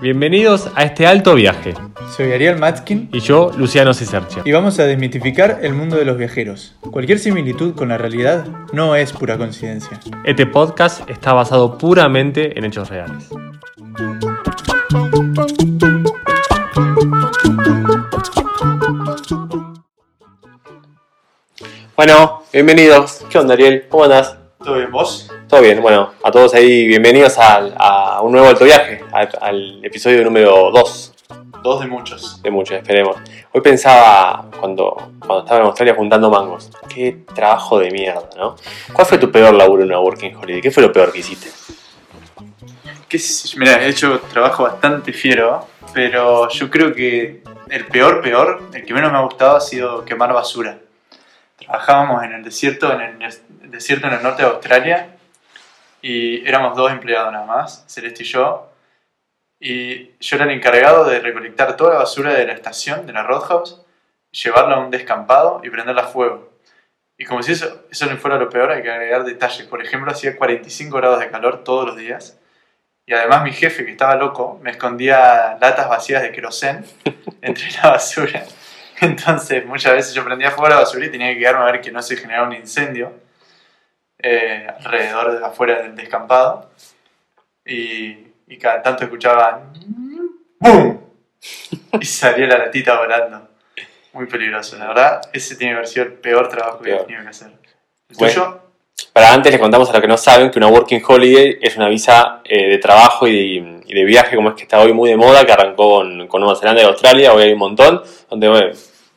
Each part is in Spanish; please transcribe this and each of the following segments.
Bienvenidos a este alto viaje. Soy Ariel Matskin Y yo, Luciano Cisercia. y vamos a desmitificar el mundo de los viajeros. Cualquier similitud con la realidad no es pura coincidencia. Este podcast está basado puramente en hechos reales. Bueno, bienvenidos. ¿Qué onda, Ariel? ¿Cómo andás? ¿Todo bien vos? Todo bien, bueno, a todos ahí, bienvenidos al- a un nuevo alto viaje, al, al episodio número 2 Dos de muchos. de muchos, esperemos. Hoy pensaba, cuando, cuando estaba en Australia juntando mangos, qué trabajo de mierda, ¿no? ¿Cuál fue tu peor laburo en una Working Holiday? ¿Qué fue lo peor que hiciste? ¿Qué sé yo? Mira, he hecho trabajo bastante fiero, pero yo creo que el peor, peor, el que menos me ha gustado ha sido quemar basura. Trabajábamos en el desierto, en el des- desierto en el norte de Australia y éramos dos empleados nada más, Celeste y yo. Y yo era el encargado de recolectar toda la basura de la estación, de la Roadhouse, llevarla a un descampado y prenderla a fuego. Y como si eso, eso no fuera lo peor, hay que agregar detalles. Por ejemplo, hacía 45 grados de calor todos los días. Y además mi jefe, que estaba loco, me escondía latas vacías de querosén entre la basura. Entonces muchas veces yo prendía fuego la basura y tenía que quedarme a ver que no se generara un incendio eh, alrededor de afuera del descampado. Y, y cada tanto escuchaba ¡Bum! Y salía la latita volando. Muy peligroso, la verdad. Ese tiene que haber sido el peor trabajo que he tenido que hacer. ¿El Bueno. tuyo? Para antes les contamos a los que no saben que una Working Holiday es una visa eh, de trabajo y, y de viaje, como es que está hoy muy de moda, que arrancó con, con Nueva Zelanda y Australia, hoy hay un montón, donde bueno,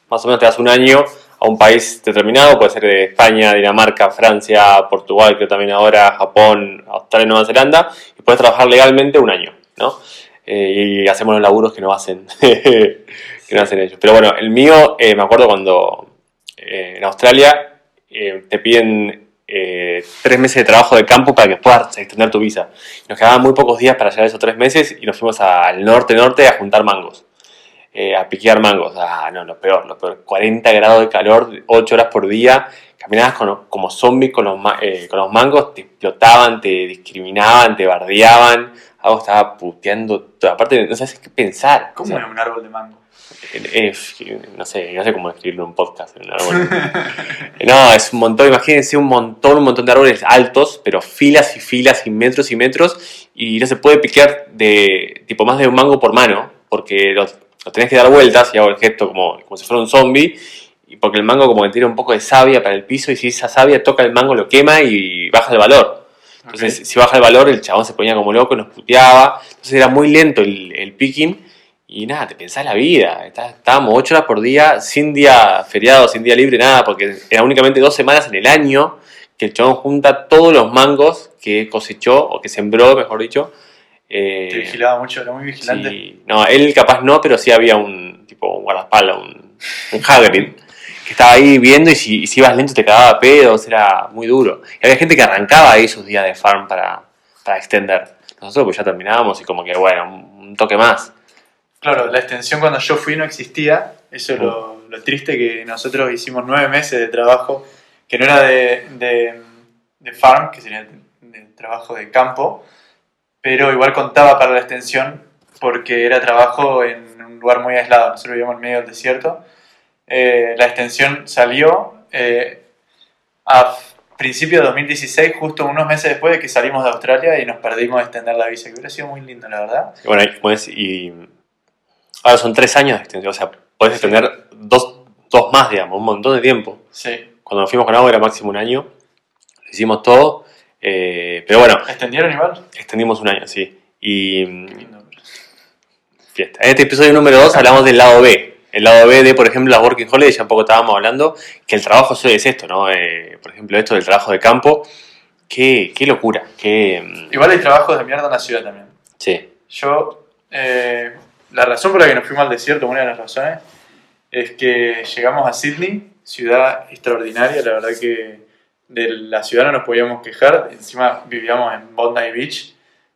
más o menos te das un año a un país determinado, puede ser de España, Dinamarca, Francia, Portugal, creo también ahora, Japón, Australia Nueva Zelanda, y puedes trabajar legalmente un año, ¿no? Eh, y hacemos los laburos que no hacen, que no hacen ellos. Pero bueno, el mío, eh, me acuerdo cuando eh, en Australia eh, te piden tres meses de trabajo de campo para que puedas extender tu visa. Nos quedaban muy pocos días para llegar a esos tres meses y nos fuimos al norte-norte a juntar mangos, eh, a piquear mangos. Ah, no, lo peor, lo peor. 40 grados de calor, 8 horas por día. Caminabas con- como zombies con los, eh, con los mangos, te explotaban, te discriminaban, te bardeaban. Algo estaba puteando. todo. Aparte, no sabes qué pensar. O ¿Cómo sea, es un árbol de mango? eh, eh, no sé, no sé cómo escribirlo en un podcast. en un árbol. no, es un montón, imagínense un montón, un montón de árboles altos, pero filas y filas y metros y metros, y no se puede piquear de tipo más de un mango por mano, porque lo, lo tenés que dar vueltas y hago el gesto como, como si fuera un zombie, y porque el mango como que tiene un poco de savia para el piso, y si esa savia toca el mango lo quema y baja el valor. Entonces, Ok. si baja el valor, el chabón se ponía como loco, nos puteaba. Entonces era muy lento el, el picking. Y nada, te pensás la vida. Está- Estábamos ocho horas por día, sin día feriado, sin día libre, nada, porque era únicamente dos semanas en el año que el chabón junta todos los mangos que cosechó, o que sembró, mejor dicho. Eh, Te vigilaba mucho, era muy vigilante. Sí. No, él capaz no, pero sí había un tipo un guardaespaldas, un, un Hagrid, que estaba ahí viendo y si, y si ibas lento te cagaba a pedos, era muy duro. Y había gente que arrancaba ahí sus días de farm para, para extender. Nosotros pues ya terminábamos y como que bueno, un, un toque más. Claro, la extensión cuando yo fui no existía. Eso es lo, lo triste que nosotros hicimos nueve meses de trabajo que no era de, de, de farm, que sería de trabajo de campo, pero igual contaba para la extensión porque era trabajo en un lugar muy aislado. Nosotros vivíamos en medio del desierto. Eh, la extensión salió eh, a principios de 2016, justo unos meses después de que salimos de Australia y nos perdimos de extender la visa, que hubiera sido muy lindo, la verdad. Bueno, y, como es- y ahora son tres años de extensión, o sea, podés Sí. extender dos, dos más, digamos, un montón de tiempo. Sí. Cuando nos fuimos con agua era máximo un año, lo hicimos todo, eh, pero bueno, ¿Extendieron igual? extendimos un año, sí. Y mm, fiesta. En este episodio número 2 hablamos del lado B. El lado B de, por ejemplo, las Working Holidays, ya un poco estábamos hablando, que el trabajo es esto, ¿no? Eh, por ejemplo, esto del trabajo de campo. Qué, qué locura, qué... mm, Igual hay trabajos de mierda en la ciudad también. Sí, Yo, eh, la razón por la que nos fuimos al desierto, una de las razones, es que llegamos a Sydney, ciudad extraordinaria, la verdad que de la ciudad no nos podíamos quejar, encima vivíamos en Bondi Beach,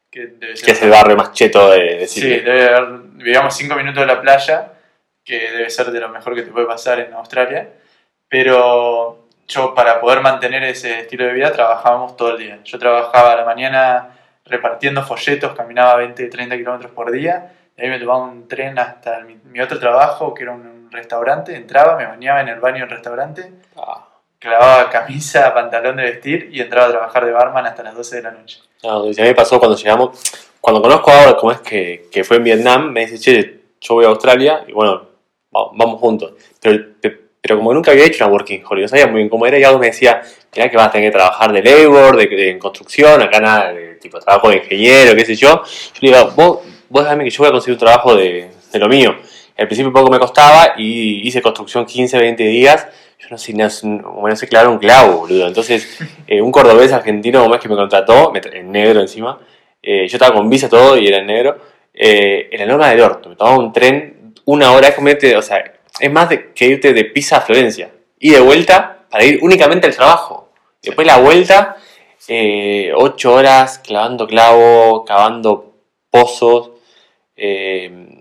que debe ser... que es el barrio más cheto de, de Sí, debe haber, vivíamos cinco minutos de la playa, que debe ser de lo mejor que te puede pasar en Australia, pero yo para poder mantener ese estilo de vida trabajábamos todo el día. Yo trabajaba a la mañana repartiendo folletos, caminaba 20, 30 kilómetros por día, y ahí me tomaba un tren hasta mi, mi otro trabajo, que era un, un restaurante, entraba, me bañaba en el baño del restaurante, Ah, clavaba camisa, pantalón de vestir y entraba a trabajar de barman hasta las 12 de la noche. No, dice, a mí me pasó cuando llegamos, cuando conozco ahora cómo es que, que fue en Vietnam, me dice, che, yo voy a Australia y bueno, va- vamos juntos. Pero, pe- pero como nunca había hecho una working holiday, no sabía muy bien cómo era y algo me decía, que vas a tener que trabajar de labor, de, de- construcción, acá nada, de tipo trabajo de ingeniero, qué sé yo. Yo le digo, vos, vos déjame que yo voy a conseguir un trabajo de, de lo mío. Al principio poco me costaba y hice construcción 15, 20 días. Yo no sé, no, sé- no sé clavar un clavo, boludo. Entonces, eh, un cordobés argentino como es que me contrató, en negro encima, eh, yo estaba con visa todo y era en negro, eh, en la norma del orto, me tomaba un tren una hora, irte, o sea, es más que irte de Pisa a Florencia, y de vuelta para ir únicamente al trabajo. Después la vuelta, eh, ocho horas clavando clavo, cavando pozos,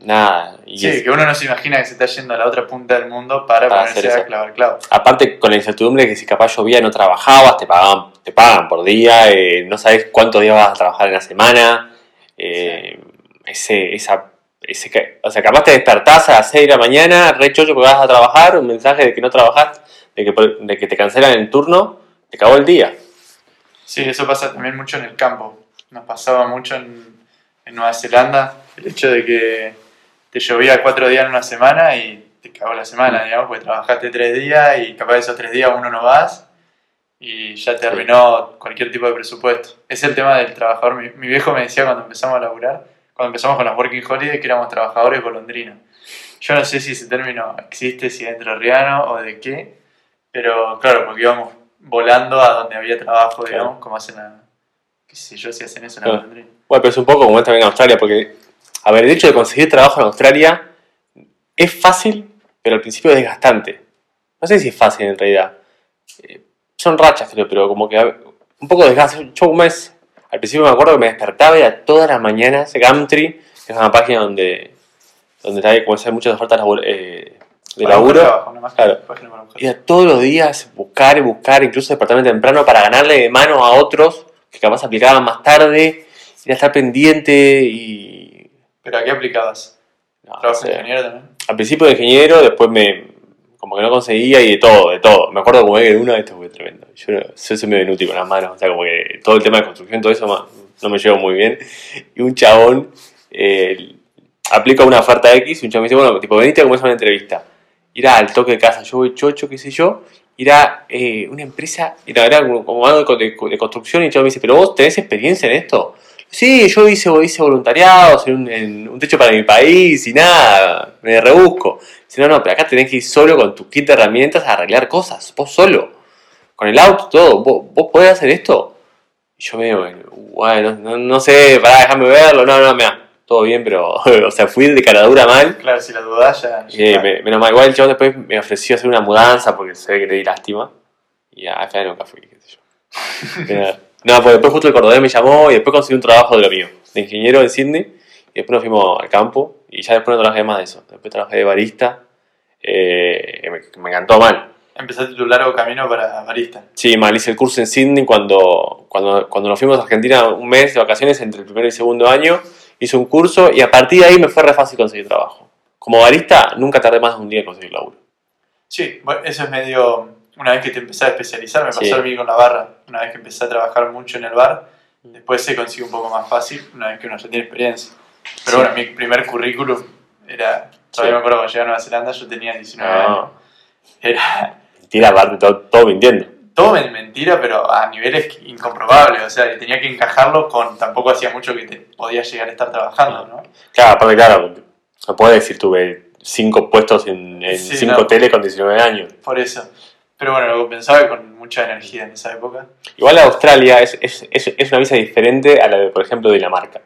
nada. Y Sí, es- que uno no se imagina que se está yendo a la otra punta del mundo para, Para ponerse a clavar clavo. Aparte con la incertidumbre de que si capaz llovía no trabajabas, te pagaban, te pagan por día, eh, no sabes cuántos días vas a trabajar en la semana, eh, ese, esa, ese, que- o sea, capaz te despertás a las 6 de la mañana, re chocho porque vas a trabajar, un mensaje de que no trabajás, de que, de que te cancelan el turno, te acabó el día. Sí, eso pasa también mucho en el campo. Nos pasaba mucho en, en Nueva Zelanda el hecho de que te llovía cuatro días en una semana y te cagó la semana, digamos, porque trabajaste tres días y capaz de esos tres días uno no vas y ya te arruinó cualquier tipo de presupuesto. Es el tema del trabajador. Mi, mi viejo me decía cuando empezamos a laburar, cuando empezamos con las Working Holidays, que éramos trabajadores golondrinos. Yo no sé si ese término existe, si es entrerriano o de qué, pero claro, porque íbamos volando a donde había trabajo, Claro. digamos, como hacen a, qué sé yo, si hacen eso en Claro. golondrina. Bueno, pero es un poco como es también en Australia, porque, a ver, el hecho de conseguir trabajo en Australia es fácil, pero al principio es desgastante. No sé si es fácil en realidad. Eh, son rachas, creo, pero como que a un poco desgaste. Yo un mes, al principio me acuerdo que me despertaba y era todas las mañanas, Gumtree, que es una página donde, donde hay como muchas ofertas eh, de Para laburo. trabajo, Claro. Ir a todos los días buscar y buscar, incluso despertarme temprano para ganarle de mano a otros que capaz aplicaban más tarde, ir a estar pendiente y... ¿Pero a qué aplicabas? no, no ¿Trabajo de ingeniero también? Al principio de ingeniero, después me... como que no conseguía y de todo, de todo. Me acuerdo como que de una, esto fue tremendo. Yo, yo soy medio inútil con las manos, o sea, como que todo el tema de construcción, todo eso no me llevo muy bien. Y un chabón eh, aplica una oferta X y un chabón me dice, bueno, tipo, veniste a comer una entrevista. Ir al toque de casa, yo voy chocho, qué sé yo, ir a eh, una empresa, y la verdad, como, algo de, de construcción, y el chabón me dice, pero vos tenés experiencia en esto. Sí, yo hice, hice voluntariado, en un, en un techo para mi país y nada, me rebusco. Dice, no, no, pero acá tenés que ir solo con tu kit de herramientas a arreglar cosas, vos solo, con el auto, todo, vos, vos podés hacer esto. Y yo me digo, bueno, no, no sé, pará, déjame verlo, no, no, mira, todo bien, pero, o sea, fui de caradura mal. Claro, si la dudás ya... Eh, me- menos mal, igual el chabón después me ofreció hacer una mudanza porque se ve que le di lástima. Y al final nunca fui, qué sé yo. No, pues después justo el cordobés me llamó y después conseguí un trabajo de lo mío, de ingeniero en Sydney. Y después nos fuimos al campo y ya después no trabajé más de eso. Después trabajé de barista. eh, me, encantó mal. Empezaste tu largo camino para barista. Sí, mal, hice el curso en Sydney cuando, cuando, cuando nos fuimos a Argentina un mes de vacaciones entre el primer y segundo año. Hice un curso y a partir de ahí me fue re fácil conseguir trabajo. Como barista nunca tardé más de un día en conseguir laburo. Sí, bueno, eso es medio... Una vez que te empezás a especializar, me pasó Sí. a mí con la barra. Una vez que empecé a trabajar mucho en el bar, después se consigue un poco más fácil, una vez que uno ya tiene experiencia. Pero Sí. bueno, mi primer currículum era... Todavía Sí. me acuerdo cuando llegué a Nueva Zelanda, yo tenía 19 años. No, Era mentira, aparte, todo, todo mintiendo. todo men- mentira, pero a niveles incomprobables. O sea, tenía que encajarlo con... Tampoco hacía mucho que te podía llegar a estar trabajando, ¿no? Claro, aparte, claro, no puedo decir tuve cinco puestos en, en Sí, cinco no. tele con 19 años. Por eso. Pero bueno, lo pensaba con mucha energía en esa época. Igual Australia es, es, es, es una visa diferente a la de, por ejemplo, Dinamarca.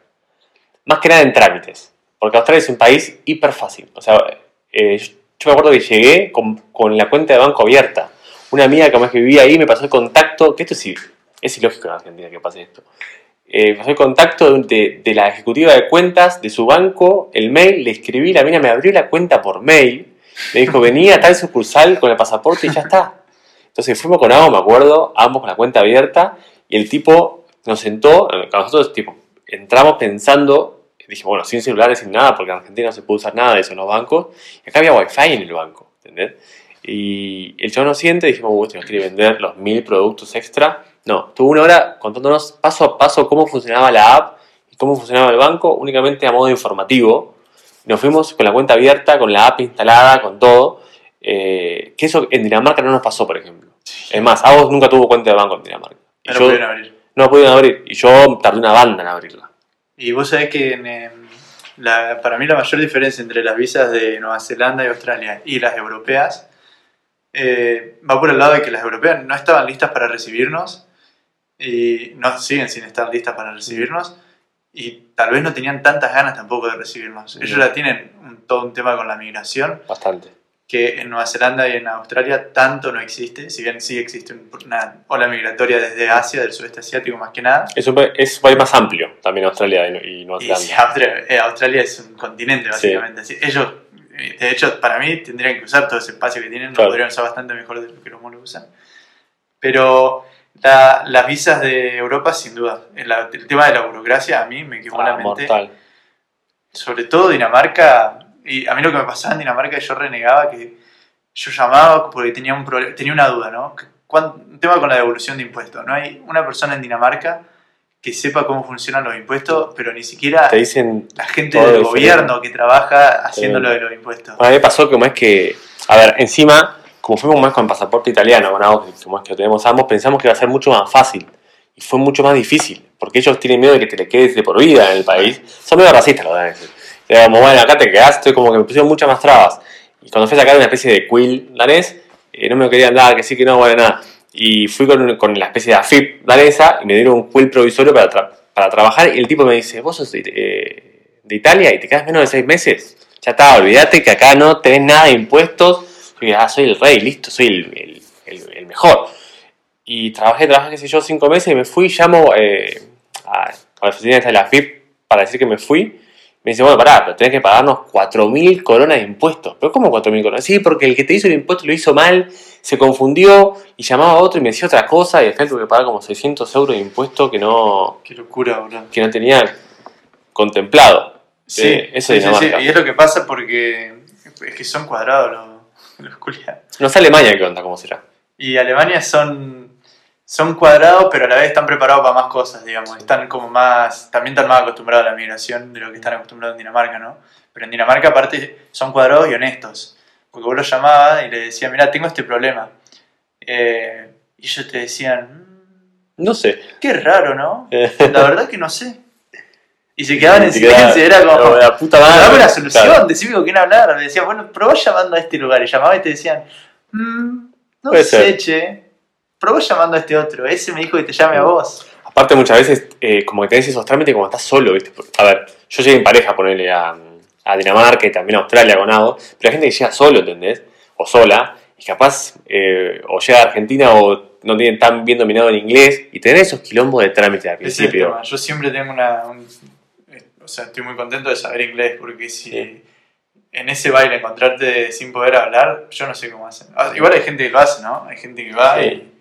Más que nada en trámites. Porque Australia es un país hiper fácil. O sea, eh, yo me acuerdo que llegué con, con la cuenta de banco abierta. Una amiga que más que vivía ahí me pasó el contacto, que esto sí, es ilógico en Argentina que pase esto. Eh, me pasó el contacto de, de la ejecutiva de cuentas de su banco, el mail, le escribí, la mina me abrió la cuenta por mail, me dijo, venía a tal sucursal con el pasaporte y ya está. Entonces fuimos con Amo, me acuerdo, ambos con la cuenta abierta, y el tipo nos sentó, nosotros entramos pensando, dije, bueno, sin celulares, sin nada, porque en Argentina no se puede usar nada de eso en los bancos, y acá había wifi en el banco, ¿entendés? Y el chavo nos siente dijimos, uy, este nos quiere vender los mil productos extra. No, tuvo una hora contándonos paso a paso cómo funcionaba la app y cómo funcionaba el banco, únicamente a modo informativo. Nos fuimos con la cuenta abierta, con la app instalada, con todo. eh, que eso en Dinamarca no nos pasó, por ejemplo. Es más, Agos nunca tuvo cuenta de banco en Dinamarca. Y No yo- pudieron abrir. no pudieron abrir. Y yo tardé una banda en abrirla. Y vos sabés que en, la- para mí la mayor diferencia entre las visas de Nueva Zelanda y Australia y las europeas eh, va por el lado de que las europeas no estaban listas para recibirnos y no siguen sin estar listas para recibirnos y tal vez no tenían tantas ganas tampoco de recibirnos. Ellos ya tienen un- todo un tema con la migración Bastante. Que en Nueva Zelanda y en Australia tanto no existe, si bien sí existe un- una ola migratoria desde Asia, del sudeste asiático más que nada. Es un, pa- es un país más amplio también Australia y, y Nueva Y Zelanda. sí, Australia, eh, Australia es un continente, Sí. básicamente. Así, ellos, eh, de hecho, para mí tendrían que usar todo ese espacio que tienen, Claro. lo podrían usar bastante mejor de lo que los monos usan. Pero la- las visas de Europa, sin duda, el, el tema de la burocracia a mí me quemó Ah, la mente. mortal. Sobre todo Dinamarca, y a mí lo que me pasaba en Dinamarca, yo renegaba que yo llamaba porque tenía, un tenía una duda, ¿no? ¿Cuán- Un tema con la devolución de impuestos. No hay una persona en Dinamarca que sepa cómo funcionan los impuestos, pero ni siquiera Te dicen la gente del diferente. gobierno que trabaja haciendo lo de los impuestos. A mí me pasó como es que, a ver, encima, como fuimos más con pasaporte italiano, con como es que lo tenemos ambos, pensamos que iba a ser mucho más fácil. Y fue mucho más difícil, porque ellos tienen miedo de que te le quedes de por vida en el país. Son medio racistas los daneses. Era como, bueno, acá te quedaste, como que me pusieron muchas más trabas. Y cuando fui a sacar una especie de quill danés, eh, no me querían dar, que sí, que no, bueno, nada. Y fui con, con la especie de AFIP danesa y me dieron un quill provisorio para, para trabajar. Y el tipo me dice, vos sos de, eh, de Italia y te quedas menos de seis meses. Ya está, olvídate que acá no tenés nada de impuestos. Y ah, soy el rey, listo, soy el, el- mejor. Y trabajé, trabajé, qué sé yo, cinco meses y me fui, llamo eh, a, a la oficina de la FIP para decir que me fui. Me dice, bueno, pará, pero tenés que pagarnos 4.000 coronas de impuestos. ¿Pero cómo 4.000 coronas? Sí, porque el que te hizo el impuesto lo hizo mal, se confundió y llamaba a otro y me decía otra cosa y al final tuve que pagar como 600 euros de impuesto que no, Qué locura, boludo. que no tenía contemplado. Sí, Eh, eso sí, es sí. Y es lo que pasa porque es que son cuadrados los, los culiados. No sé Alemania qué onda, cómo será. Y Alemania son, son cuadrados, pero a la vez están preparados para más cosas, digamos. Están como más, también están más acostumbrados a la migración de lo que están acostumbrados en Dinamarca, ¿no? Pero en Dinamarca aparte son cuadrados y honestos. Porque vos los llamabas y le decías, mira, tengo este problema. Eh, y ellos te decían, "Mm, No sé. qué raro, ¿no? La verdad que no sé. Y se quedaban en silencio, era como... no, la puta Pero madre. dame una solución, Claro. decime con quién hablar. Me decían, bueno, probá llamando a este lugar. Y llamaba y te decían, "Mm, no sé, ser. che. Probá llamando a este otro. Ese me dijo que te llame a vos. Aparte, muchas veces, eh, como que tenés esos trámites como estás solo, ¿viste? A ver, yo llegué en pareja ponerle a, a Dinamarca y también a Australia con Ado, pero hay gente que llega solo, ¿entendés? O sola, y capaz, eh, o llega a Argentina o no tienen tan bien dominado el inglés, y tener esos quilombos de trámite al principio. Yo siempre tengo una. un- eh, o sea, estoy muy contento de saber inglés porque si. Sí. En ese baile encontrarte sin poder hablar, yo no sé cómo hacen. Ah, Igual hay gente que lo hace, ¿no? Hay gente que va Sí. y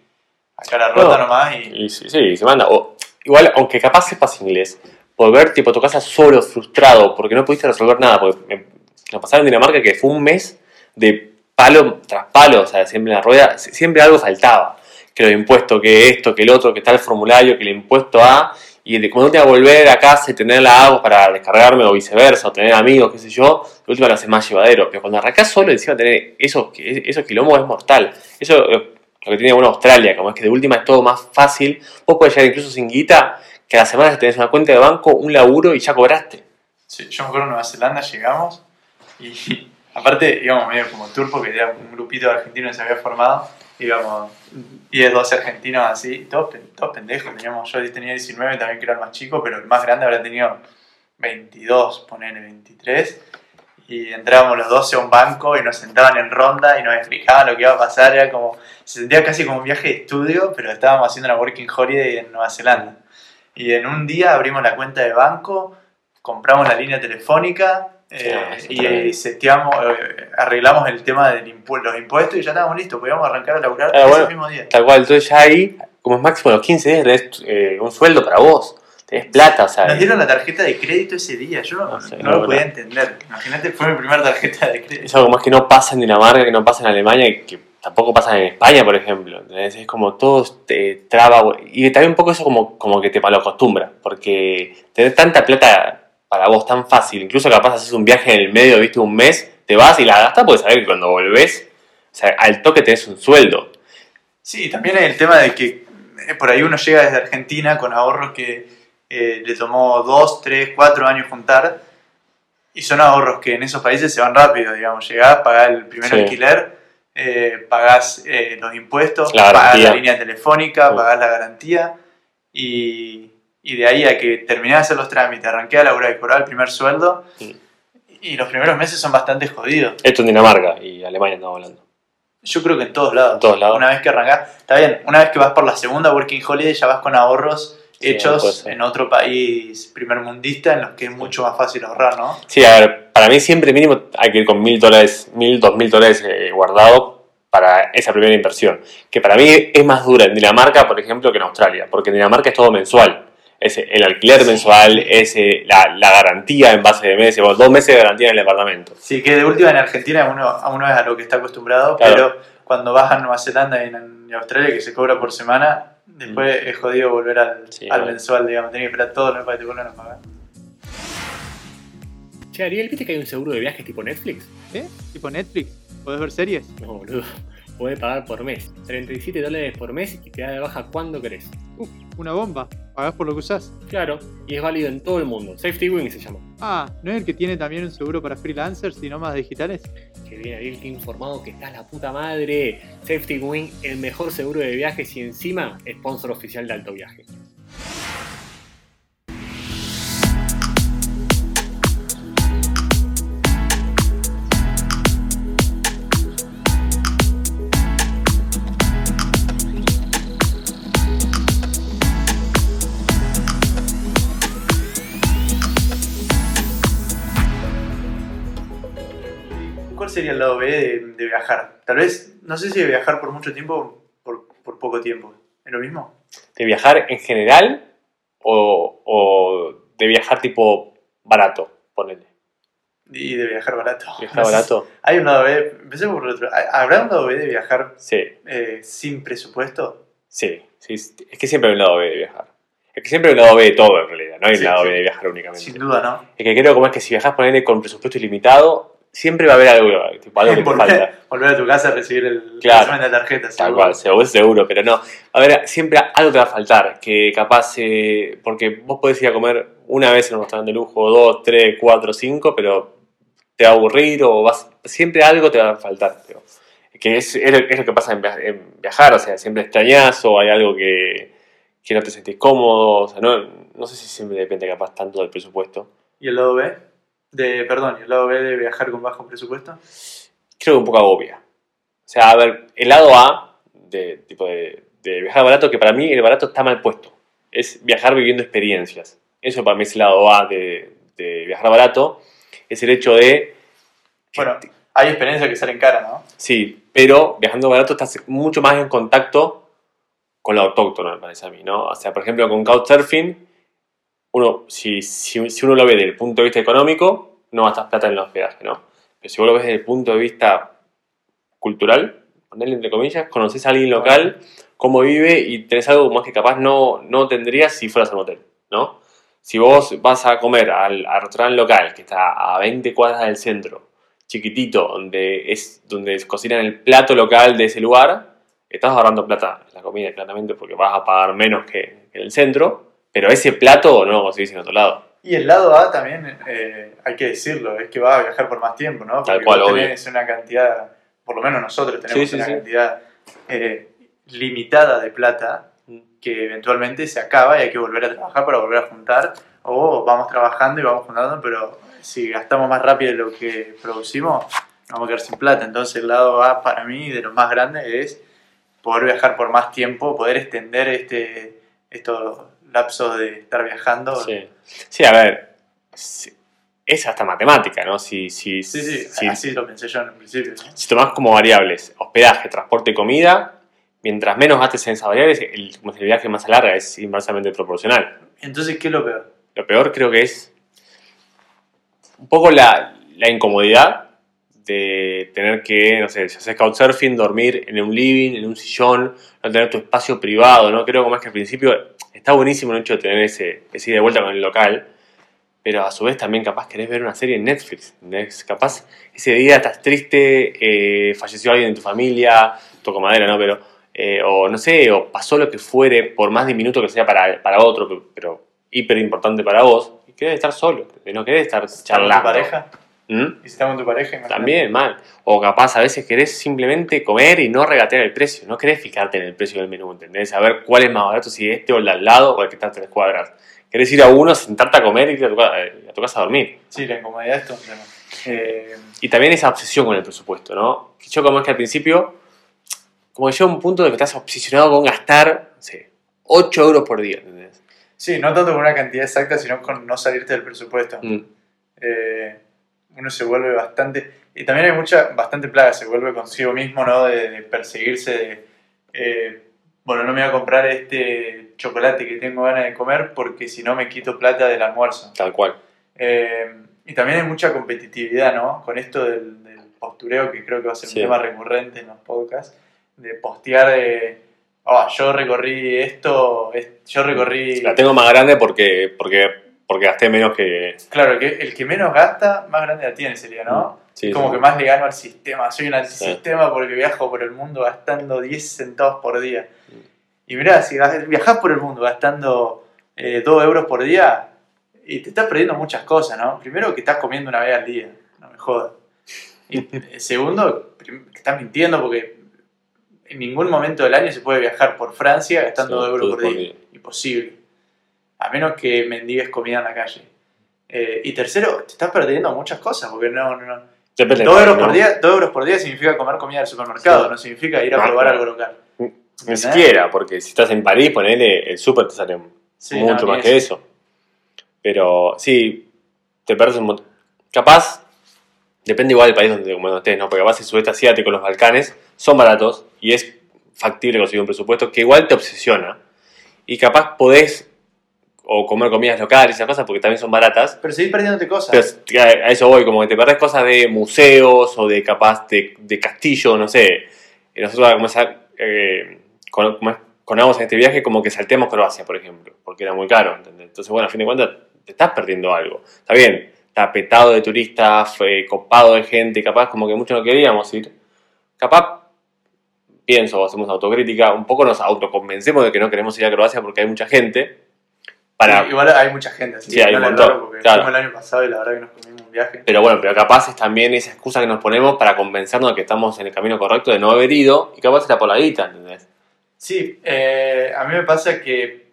a cara rota No. nomás y Y sí, sí, se manda. O, igual, aunque capaz sepas inglés, volver tipo a tu casa solo, frustrado, porque no pudiste resolver nada. Porque me, nos pasaron en Dinamarca que fue un mes de palo tras palo, o sea, siempre en la rueda, si- siempre algo faltaba. Que los impuestos, que esto, que el otro, que está el formulario, que el impuesto A, y de cuando tenía que volver a casa y tener la agua para descargarme o viceversa, o tener amigos, qué sé yo, de última lo hace más llevadero. Pero cuando arrancás solo, encima tener esos, esos quilombos es mortal. Eso eh, lo que tiene bueno Australia, como es que de última es todo más fácil. Vos podés llegar incluso sin guita, que a la semana tenés una cuenta de banco, un laburo y ya cobraste. Sí, yo me acuerdo en Nueva Zelanda llegamos y aparte íbamos medio como tour porque era un grupito de argentinos que se había formado. Íbamos 10, 12 argentinos así, todos, todos pendejos. Teníamos, yo tenía 19 también que era el más chico, pero el más grande habrá tenido 22, ponele 23. Y entrábamos los 12 a un banco y nos sentaban en ronda y nos explicaban lo que iba a pasar. Era como, se sentía casi como un viaje de estudio, pero estábamos haciendo una working holiday en Nueva Zelanda. Y en un día abrimos la cuenta de banco, compramos la línea telefónica, eh, y, también. eh, seteamos, eh, arreglamos el tema de los impuestos y ya estábamos listos, podíamos arrancar a laburar Ah, ese bueno. mismo día. Tal cual, entonces ya ahí, como es máximo los 15 días, tenés eh, un sueldo para vos. Tenés plata, o sea. Nos dieron la tarjeta de crédito ese día, yo no, sé, lo podía entender. Imagínate, fue mi primera tarjeta de crédito. Es algo más que no pasa en Dinamarca, que no pasa en Alemania, que tampoco pasa en España, por ejemplo. ¿entendés? Es como todo te traba, y también un poco eso como, como que te malacostumbra, porque tener tanta plata para vos tan fácil, incluso capaz haces un viaje en el medio, viste, un mes, te vas y la gastas porque sabes que cuando volvés, o sea, al toque tenés un sueldo. Sí, también hay el tema de que eh, por ahí uno llega desde Argentina con ahorros que eh, le tomó 2, 3, 4 años juntar y son ahorros que en esos países se van rápido, digamos, llegás, pagás el primer Sí. alquiler, eh, pagás eh, los impuestos, La pagás la línea telefónica, Sí. pagás la garantía y, y de ahí a que terminás de hacer los trámites, arranqué a laburar y cobrar el primer sueldo Sí. y los primeros meses son bastante jodidos. Esto en Dinamarca y Alemania estamos hablando. Yo creo que en todos lados. En todos lados. Una vez que arrancás, está bien, una vez que vas por la segunda Working Holiday ya vas con ahorros hechos ser. en otro país primermundista en los que es mucho más fácil ahorrar, ¿no? Sí, a ver, para mí siempre mínimo hay que ir con mil dólares, mil, dos mil dólares eh, guardados para esa primera inversión. Que para mí es más dura en Dinamarca, por ejemplo, que en Australia, porque en Dinamarca es todo mensual. Es el alquiler mensual, es eh, la, la garantía en base de meses, bueno, dos meses de garantía en el departamento. Sí, que de última en Argentina uno, a uno es a lo que está acostumbrado, Claro. pero cuando vas a Nueva Zelanda y en Australia que se cobra por semana, después es jodido volver al, Sí, al mensual, digamos, tenés que esperar todo el mes para que te vuelvan a pagar. Che, Ariel, ¿viste que hay un seguro de viajes tipo Netflix? ¿Eh? ¿Tipo Netflix? ¿Podés ver series? No, boludo. Podés pagar por mes. 37 dólares por mes y te da de baja cuando querés. Uf, una bomba. Pagás por lo que usás. Claro, y es válido en todo el mundo. Safety Wing se llama. Ah, ¿no es el que tiene también un seguro para freelancers y nómadas digitales? Que bien, Ariel, he informado que está la puta madre. Safety Wing, el mejor seguro de viajes y encima, sponsor oficial de Alto Viaje. Sería el lado B de, de viajar? Tal vez, no sé si de viajar por mucho tiempo o por, por poco tiempo. ¿Es lo mismo? ¿De viajar en general o, o de viajar tipo barato? Ponele. Y de viajar barato. ¿Viajar barato? Hay un lado B, empecemos por el otro. ¿Habrá un lado B de viajar Sí, eh, sin presupuesto? sí, sí. Es que siempre hay un lado B de viajar. Es que siempre hay un lado B de todo en realidad, no hay Sí, un lado sí. B de viajar únicamente. Sin duda, ¿no? Es que creo como es que si viajas ponele con presupuesto ilimitado, siempre va a haber algo, tipo, algo que te volver, falta. volver a tu casa a recibir el Claro. de tarjeta. Tal seguro. cual, seguro, seguro, pero no. A ver, siempre algo te va a faltar, que capaz, eh, porque vos podés ir a comer una vez en un restaurante de lujo, dos, tres, cuatro, cinco, pero te va a aburrir o vas, siempre algo te va a faltar. pero que es, es, lo, es lo que pasa en viajar, o sea, siempre extrañas o hay algo que, que no te sentís cómodo, o sea, no, no sé si siempre depende capaz tanto del presupuesto. ¿Y el lado B? De, perdón, ¿y el lado B de viajar con bajo presupuesto? creo que un poco agobia. O sea, a ver, el lado A de, tipo de, de viajar barato, que para mí el barato está mal puesto. Es viajar viviendo experiencias. Eso para mí es el lado A de, de viajar barato. Es el hecho de... Bueno, hay experiencias que salen cara, ¿no? Sí, pero viajando barato estás mucho más en contacto con lo autóctono, me parece a mí, ¿no? O sea, por ejemplo, con Couchsurfing, uno, si, si, uno lo ve desde el punto de vista económico, no gastas plata en el hospedaje, ¿no? Pero si vos lo ves desde el punto de vista cultural, ponerle entre comillas, conoces a alguien local, cómo vive y tenés algo más que capaz no, no tendrías si fueras a un hotel, ¿no? Si vos vas a comer al, al restaurante local, que está a 20 cuadras del centro, chiquitito, donde, es, donde cocinan el plato local de ese lugar, estás ahorrando plata en la comida, claramente, porque vas a pagar menos que en el centro, pero ese plato no lo conseguís en otro lado. Y el lado A también, eh, hay que decirlo, es que va a viajar por más tiempo, ¿no? Porque Tal cual, vos obvio. tenés una cantidad, por lo menos nosotros tenemos Sí, sí, una sí. cantidad eh, limitada de plata que eventualmente se acaba y hay que volver a trabajar para volver a juntar, o vamos trabajando y vamos juntando, pero si gastamos más rápido de lo que producimos, vamos a quedar sin plata. Entonces el lado A para mí, de los más grandes, es poder viajar por más tiempo, poder extender este, estos lapsos de estar viajando. Sí. Sí, a ver, es hasta matemática, ¿no? Si, si, Sí, sí, si, así lo pensé yo en un principio. ¿no? si tomás como variables hospedaje, transporte y comida, mientras menos gastes en esas variables, el, el viaje más larga es inversamente proporcional. Entonces, ¿qué es lo peor? Lo peor creo que es un poco la, la incomodidad de tener que, no sé, si haces couchsurfing, dormir en un living, en un sillón, no tener tu espacio privado, ¿no? Creo como es que al principio está buenísimo el hecho de tener ese, ese ida y vuelta con el local, pero a su vez también capaz querés ver una serie en Netflix, ¿entendés? Capaz ese día estás triste, eh, falleció alguien en tu familia, toco madera, ¿no? Pero, eh, o no sé, o pasó lo que fuere, por más diminuto que sea para, para otro, pero, pero hiper importante para vos, y querés estar solo, no querés estar ¿Estás con charlando. tu pareja? ¿Mm? ¿Y si estás con tu pareja? imagínate. También, mal. O capaz a veces querés simplemente comer y no regatear el precio. No querés fijarte en el precio del menú, ¿entendés? Saber cuál es más barato, si este o el de al lado o el que está a tres cuadras. Querés ir a uno, sentarte a comer y ir a tu, eh, a tu casa a dormir. Sí, la incomodidad es todo un tema. Eh, Y también esa obsesión con el presupuesto, ¿no? Que Yo como es que al principio, como que llega un punto de que estás obsesionado con gastar, no sé, 8 euros por día, ¿entendés? sí, no tanto con una cantidad exacta, sino con no salirte del presupuesto. Mm. Eh, uno se vuelve bastante... Y también hay mucha, bastante plaga, se vuelve consigo mismo, ¿no? De, de perseguirse, de... eh, bueno, no me voy a comprar este chocolate que tengo ganas de comer porque si no me quito plata del almuerzo. Tal cual. Eh, y también hay mucha competitividad, ¿no? Con esto del, del postureo, que creo que va a ser Sí. un tema recurrente en los podcasts, de postear de, "Ah, yo recorrí esto, es- yo recorrí... La tengo más grande porque, porque, porque gasté menos que... Claro, que el que menos gasta, más grande la tiene, sería, ¿no? Sí, Como sí. que más le gano al sistema. Soy un antisistema porque viajo por el mundo gastando 10 centavos por día. Y mirá, si viajás por el mundo gastando eh, 2 euros por día, y te estás perdiendo muchas cosas, ¿no? Primero que estás comiendo una vez al día, no me jodas. Y eh, segundo, que estás mintiendo porque en ningún momento del año se puede viajar por Francia gastando Sí, 2 euros por día. día. Imposible. A menos que mendigues comida en la calle. Eh, y tercero, te estás perdiendo muchas cosas porque no, no, no. Depende Dos euros, por día, dos euros por día significa comer comida del supermercado, Sí. no significa ir a Ah, probar algo local. Ni siquiera, porque si estás en París, ponele, el súper te sale Sí, mucho más que eso. Pero sí, te pierdes un montón. Capaz, depende igual del país donde, como estés, ¿no? Porque capaz el sudeste asiático, los Balcanes, son baratos y es factible conseguir un presupuesto que igual te obsesiona. Y capaz podés o comer comidas locales y esas cosas porque también son baratas. Pero seguir perdiéndote cosas. Pero a eso voy, como que te perdés cosas de museos o de capaz de, de castillo, no sé. Y nosotros como esa, eh, con, conamos en este viaje como que salteamos Croacia, por ejemplo, porque era muy caro, ¿entendés? Entonces, bueno, a fin de cuentas, te estás perdiendo algo. Está bien, está petado de turistas, fue copado de gente, capaz como que mucho no queríamos ir. Capaz, pienso, hacemos autocrítica, un poco nos autoconvencemos de que no queremos ir a Croacia porque hay mucha gente. Para, Sí, igual hay mucha gente, así Sí, que hay no un montón, porque claro. el año pasado y la verdad que nos comimos un viaje. Pero bueno, pero capaz es también esa excusa que nos ponemos para convencernos de que estamos en el camino correcto de no haber ido y capaz por la guita, ¿entendés? Sí, eh, a mí me pasa que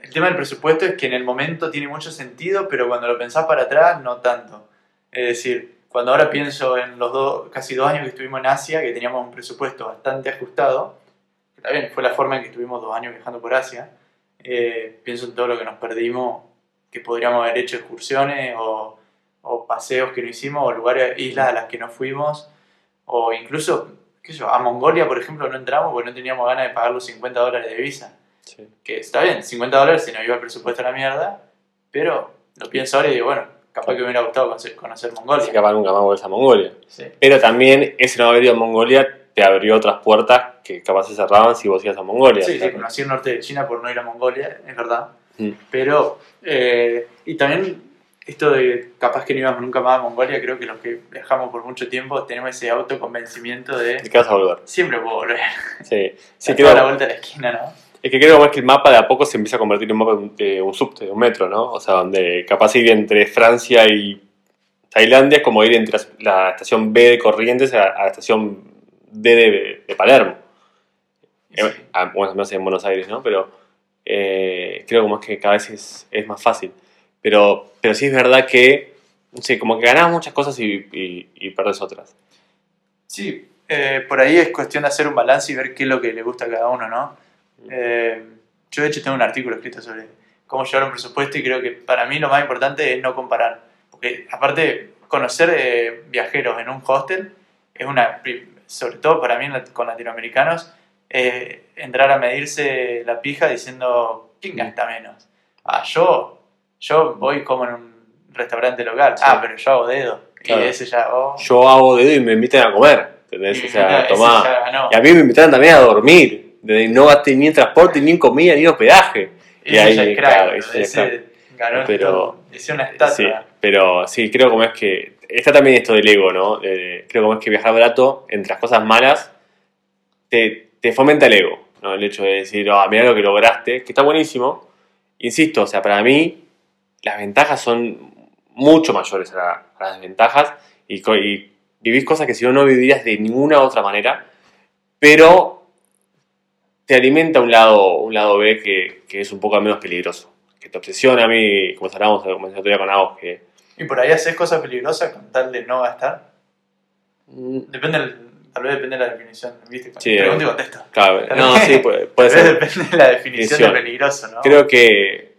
el tema del presupuesto es que en el momento tiene mucho sentido, pero cuando lo pensás para atrás, no tanto. Es decir, cuando ahora pienso en los dos, casi dos años que estuvimos en Asia, que teníamos un presupuesto bastante ajustado, que también fue la forma en que estuvimos dos años viajando por Asia, eh, pienso en todo lo que nos perdimos, que podríamos haber hecho excursiones o, o paseos que no hicimos, o lugares, islas a las que no fuimos, o incluso, qué sé yo, a Mongolia, por ejemplo, no entramos porque no teníamos ganas de pagar los 50 dólares de visa. Sí. Que está bien, 50 dólares se nos iba el presupuesto a la mierda, pero lo pienso ahora y digo, bueno, capaz que me hubiera gustado conocer, Mongolia. capaz nunca más volvés a Mongolia. Sí. Pero también ese no haber ido a Mongolia te abrió otras puertas que capaz se cerraban si vos ibas a Mongolia. Sí, sí, conocí el norte de China por no ir a Mongolia, es verdad. Mm. Pero, eh, y también esto de capaz que no íbamos nunca más a Mongolia, creo que los que viajamos por mucho tiempo tenemos ese autoconvencimiento ¿De de qué vas a volver? siempre puedo volver. Sí, sí creo, la vuelta a la esquina, ¿no? es que creo que el mapa de a poco se empieza a convertir en un mapa de un, subte, de un metro, ¿no? O sea, donde capaz ir entre Francia y Tailandia es como ir entre la estación B de Corrientes a, a la estación De, de Palermo. Sí. Eh, bueno, no sé, en Buenos Aires, ¿no? Pero eh, creo como es que cada vez es, es más fácil. Pero, pero sí es verdad que, sé, como que ganás muchas cosas y, y, y perdés otras. Sí, eh, por ahí es cuestión de hacer un balance y ver qué es lo que le gusta a cada uno, ¿no? Eh, yo de hecho tengo un artículo escrito sobre cómo llevar un presupuesto y creo que para mí lo más importante es no comparar. Porque aparte, conocer viajeros en un hostel es una, sobre todo para mí con latinoamericanos, eh, entrar a medirse la pija diciendo, ¿quién gasta menos? Ah, yo, yo voy como en un restaurante local. Sí. Ah, pero yo hago dedo. Claro. Y ese ya, oh, Yo hago dedo y me invitan a comer. ¿Entendés? O sea, tomá. ya. Y a mí me invitaron también a dormir. De no gasté ni en transporte, ni en comida, ni en hospedaje. Y ahí, ya es crack, claro, ese ese ganó Pero-. Ese una estatua. Sí, pero sí, creo como es que. Está también esto del ego, ¿no? Eh, creo como es que viajar barato, entre las cosas malas, te, te fomenta el ego, ¿no? El hecho de decir, ah, mira lo que lograste, que está buenísimo. Insisto, o sea, para mí, las ventajas son mucho mayores a, la- a las desventajas y, y vivís cosas que si no, no vivirías de ninguna otra manera, pero te alimenta un lado, un lado B que, que es un poco menos peligroso, que te obsesiona a mí, como decía otro día con Agos, que Y por ahí haces cosas peligrosas con tal de no gastar. mm, Depende, del- tal vez depende de la definición, ¿viste? Sí, Pregunta y eh. contesto. claro, Tal no, vez- sí, puede, puede Tal vez ser. depende de la definición Definición. de peligroso, ¿no? Creo que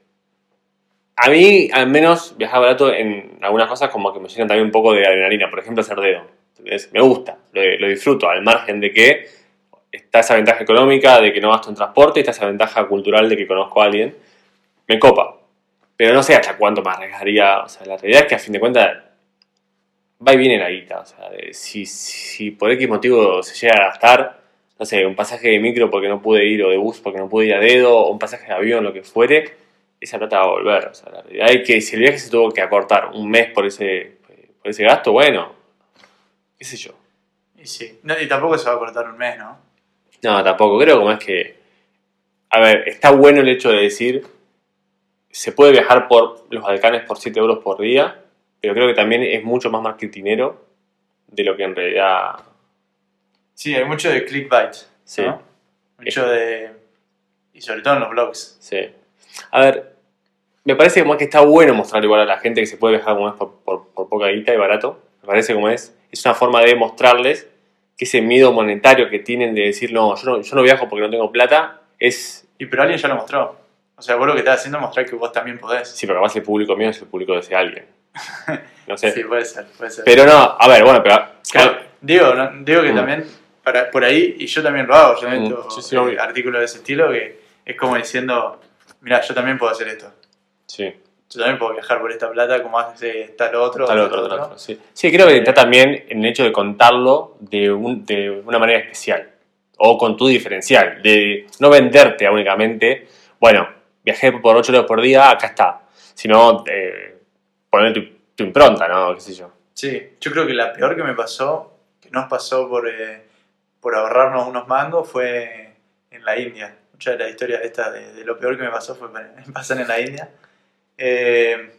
a mí, al menos, viajar barato en algunas cosas como que me llenan también un poco de adrenalina. Por ejemplo, hacer dedo. ¿entendés? Me gusta, lo, lo disfruto, al margen de que está esa ventaja económica de que no gasto en transporte y está esa ventaja cultural de que conozco a alguien. Me copa. Pero no sé hasta cuánto me arriesgaría. O sea, la realidad es que a fin de cuentas va y viene la guita. O sea, si, si por X motivo se llega a gastar, no sé, un pasaje de micro porque no pude ir o de bus porque no pude ir a dedo, o un pasaje de avión, lo que fuere, esa plata va a volver. O sea, la realidad es que si el viaje se tuvo que acortar un mes por ese, por ese gasto, bueno, qué sé yo. Y sí. No, y tampoco se va a cortar un mes, ¿no? No, tampoco. Creo como es que. A ver, está bueno el hecho de decir. Se puede viajar por los Balcanes por 7 euros por día, pero creo que también es mucho más marketinero de lo que en realidad. Sí, hay mucho de clickbait, Sí. ¿no? Mucho de... Y sobre todo en los blogs. Sí. A ver, me parece como que está bueno mostrar igual a la gente que se puede viajar como es por, por- por poca guita y barato. Me parece como es. Es una forma de mostrarles que ese miedo monetario que tienen de decir, no, yo no, yo no viajo porque no tengo plata, es. Y pero alguien ya lo mostró. O sea, vos lo que estás haciendo es mostrar que vos también podés. Sí, pero capaz el público mío es el público de ese alguien. No sé. Sí, puede ser, puede ser. Pero no, a ver, bueno, pero. Claro, digo, ¿no? digo que Mm. también para, por ahí, y yo también lo hago, yo Mm, meto sí, sí, eh, artículos de ese estilo que es como diciendo, mira, yo también puedo hacer esto. Sí, Yo también puedo viajar por esta plata como hace tal otro. tal tal otro, tal otro, sí. Sí, creo que está también en el hecho de contarlo de, un- de una manera especial. O con tu diferencial. De no venderte únicamente, bueno, viajé por 8 euros por día, acá está. Sino eh, poner tu, tu impronta, ¿no? ¿Qué sé yo? Sí, yo creo que la peor que me pasó, que nos pasó por, eh, por ahorrarnos unos mangos, fue en la India. Mucha de la historia esta de, de lo peor que me pasó fue pa- pasar en la India. Eh,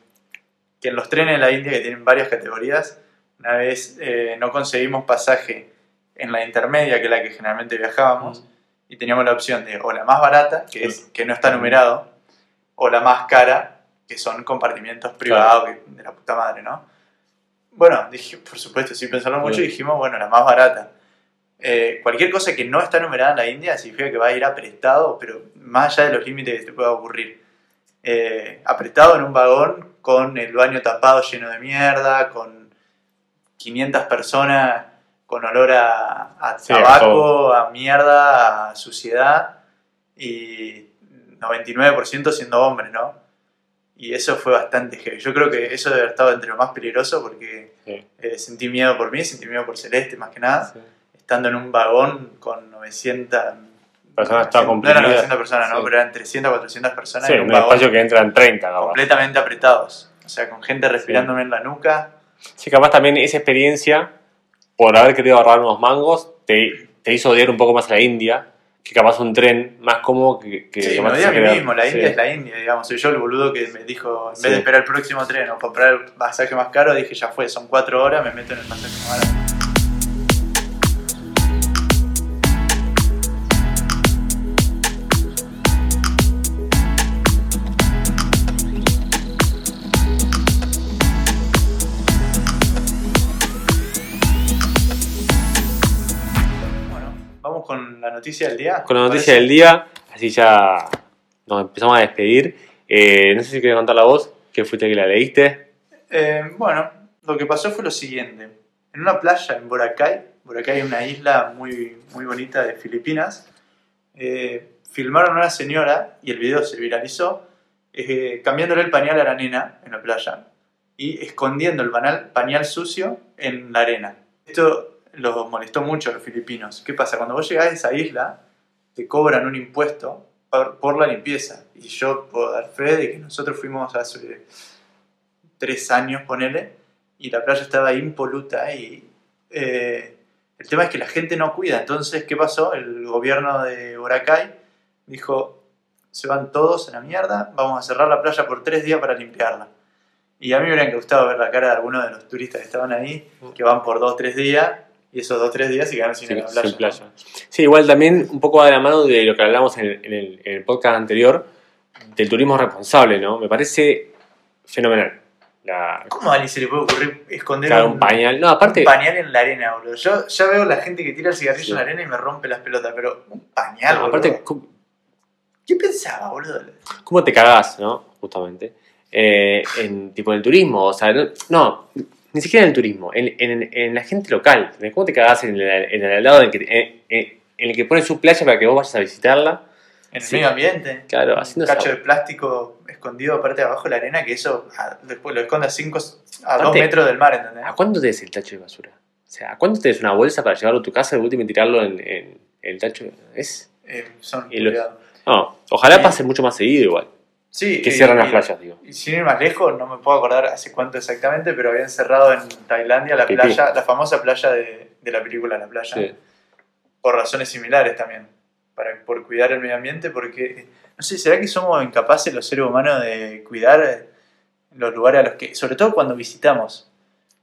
que en los trenes de la India, que tienen varias categorías, una vez eh, no conseguimos pasaje en la intermedia, que es la que generalmente viajábamos, y teníamos la opción de o la más barata, que, es, que no está numerado, o la más cara, que son compartimientos privados de la puta madre, ¿no? Bueno, dije, por supuesto, sin pensarlo mucho, Bien. dijimos, bueno, la más barata. Eh, cualquier cosa que no está numerada en la India significa que va a ir apretado, pero más allá de los límites que te pueda ocurrir. Eh, apretado en un vagón con el baño tapado lleno de mierda, con 500 personas con olor a, a Sí, a tabaco, a mierda, a suciedad y 99% siendo hombres, ¿no? Y eso fue bastante heavy. Yo creo que eso debe haber estado entre lo más peligroso porque Sí. eh, sentí miedo por mí, sentí miedo por Celeste más que nada, estando en un vagón con 900 Personas todas no eran comprimidas. 900 personas, ¿no? Sí. pero eran 300, 400 personas Sí, en un un espacio que entran 30, capaz. completamente apretados. O sea, con gente respirándome en la nuca. Sí, capaz también esa experiencia, por haber querido ahorrar unos mangos, te, te hizo odiar un poco más a la India, que capaz un tren más cómodo que, que Sí, me a mí mismo, la sí. India es la India, digamos. Soy yo el boludo que me dijo, en Sí. vez de esperar el próximo tren o comprar el pasaje más caro, dije, ya fue, son cuatro horas, me meto en el pasaje más barato. Noticia del día. Con la ¿te noticia del día, así ya nos empezamos a despedir. Eh, no sé si quieres contar la voz, que fuiste que la leíste. Eh, bueno, lo que pasó fue lo siguiente. En una playa en Boracay, Boracay es una isla muy, muy bonita de Filipinas, eh, filmaron a una señora, y el video se viralizó, cambiándole el pañal a la nena en la playa y escondiendo el banal, pañal sucio en la arena. Esto los molestó mucho a los filipinos. ¿Qué pasa? Cuando vos llegás a esa isla, te cobran un impuesto por, por la limpieza. Y yo puedo dar fe de que nosotros fuimos hace tres años, ponele, y la playa estaba impoluta y eh, el tema es que la gente no cuida. Entonces, ¿qué pasó? El gobierno de Boracay dijo, se van todos a la mierda, vamos a cerrar la playa por tres días para limpiarla. Y a mí me hubiera gustado ver la cara de algunos de los turistas que estaban ahí, que van por dos, tres días, y esos dos, tres días se quedaron sin Sí, la playa. sin playa. Sí, igual también un poco va de la mano de lo que hablamos en el, en el- en el podcast anterior, del turismo responsable, ¿no? Me parece fenomenal. La, ¿Cómo a alguien se le puede ocurrir esconder claro, un, un pañal. No, aparte, un pañal en la arena, boludo? Yo ya veo la gente que tira el cigarrillo Sí. en la arena y me rompe las pelotas, pero un pañal, no, boludo. aparte ¿cómo, ¿Qué pensaba, boludo? cómo te cagás, ¿no? Justamente. Eh, en tipo en el turismo, o sea, no, no, ni siquiera en el turismo, en, en- en la gente local. ¿Cómo te cagás en el, en el lado en, que, en, el que pone su playa para que vos vayas a visitarla? En el Sí. medio ambiente. Claro, un haciendo cacho esa- de plástico escondido aparte de abajo de la arena, que eso ah, después lo esconde a, cinco, a dos Aparte- metros del mar, ¿entendés? ¿A cuánto te des el tacho de basura? O sea, ¿a cuánto te des una bolsa para llevarlo a tu casa y último y tirarlo en, el tacho? ¿Es? Eh, son Y los- culiados. No, ojalá Sí. pase mucho más seguido igual. Sí, Que y- cierran las y- playas, digo. Y sin ir más lejos, no me puedo acordar hace cuánto exactamente, pero habían cerrado en Tailandia la playa, la famosa playa de, de la película La Playa, Sí. por razones similares también, para, por cuidar el medio ambiente, porque, no sé, ¿será que somos incapaces los seres humanos de cuidar los lugares a los que, sobre todo cuando visitamos?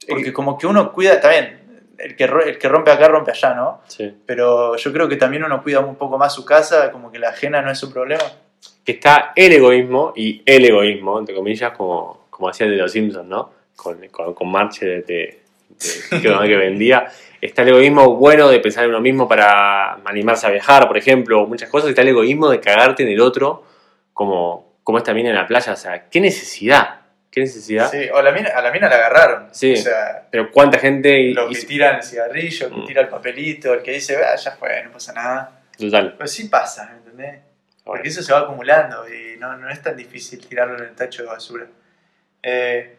Porque como que uno cuida, también, el que, el que rompe acá rompe allá, ¿no? Sí. Pero yo creo que también uno cuida un poco más su casa, como que la ajena no es su problema. Que está el egoísmo y el egoísmo, entre comillas, como, como hacía el de los Simpsons, ¿no? Con, con, con Marche de, de- de- que, vendía. Está el egoísmo bueno de pensar en uno mismo para animarse a viajar, por ejemplo, muchas cosas. Está el egoísmo de cagarte en el otro, como, como esta mina en la playa. O sea, ¿qué necesidad? ¿Qué necesidad? Sí, o la mina, a la mina la agarraron. Sí. O sea, Pero cuánta gente... Los que hizo- tiran el cigarrillo, el que Mm. tira el papelito, el que dice, ah, ya fue, no pasa nada. Total. Pero sí pasa, ¿me ¿entendés? Porque eso se va acumulando y no, no es tan difícil tirarlo en el tacho de basura. Eh,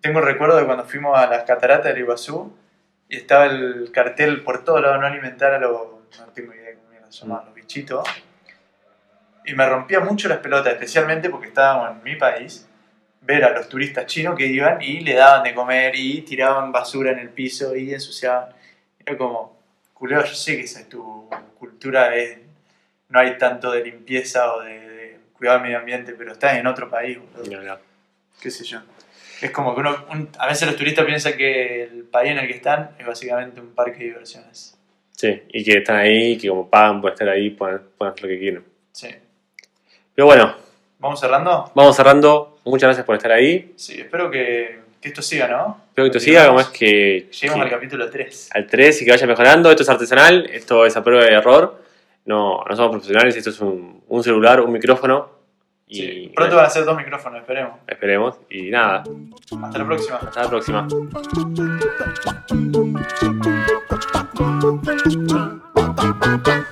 tengo el recuerdo de cuando fuimos a las cataratas del Iguazú y estaba el cartel por todos lados, no alimentar a los, no tengo idea cómo llaman, los bichitos. Y me rompía mucho las pelotas, especialmente porque estábamos en mi país, ver a los turistas chinos que iban y le daban de comer y tiraban basura en el piso y ensuciaban. Era como, culero, yo sé que esa es tu cultura, es- no hay tanto de limpieza o de, de cuidado del medio ambiente, pero estás en otro país, boludo No, no. qué sé yo. Es como que uno, un- a veces los turistas piensan que el país en el que están es básicamente un parque de diversiones. Sí, y que están ahí, que como pagan por estar ahí, pueden, pueden hacer lo que quieren. Sí. Pero bueno, ¿Vamos cerrando? vamos cerrando. Muchas gracias por estar ahí. Sí, espero que, que esto siga, ¿no? Espero que esto siga, como es que, Lleguemos al que- capítulo 3. al 3 y que vaya mejorando. Esto es artesanal, esto es a prueba de error. No, no somos profesionales, esto es un, un celular, un micrófono. Y Sí. Pronto van a ser dos micrófonos, esperemos. esperemos. Y nada, Hasta la próxima. hasta la próxima. Thank you.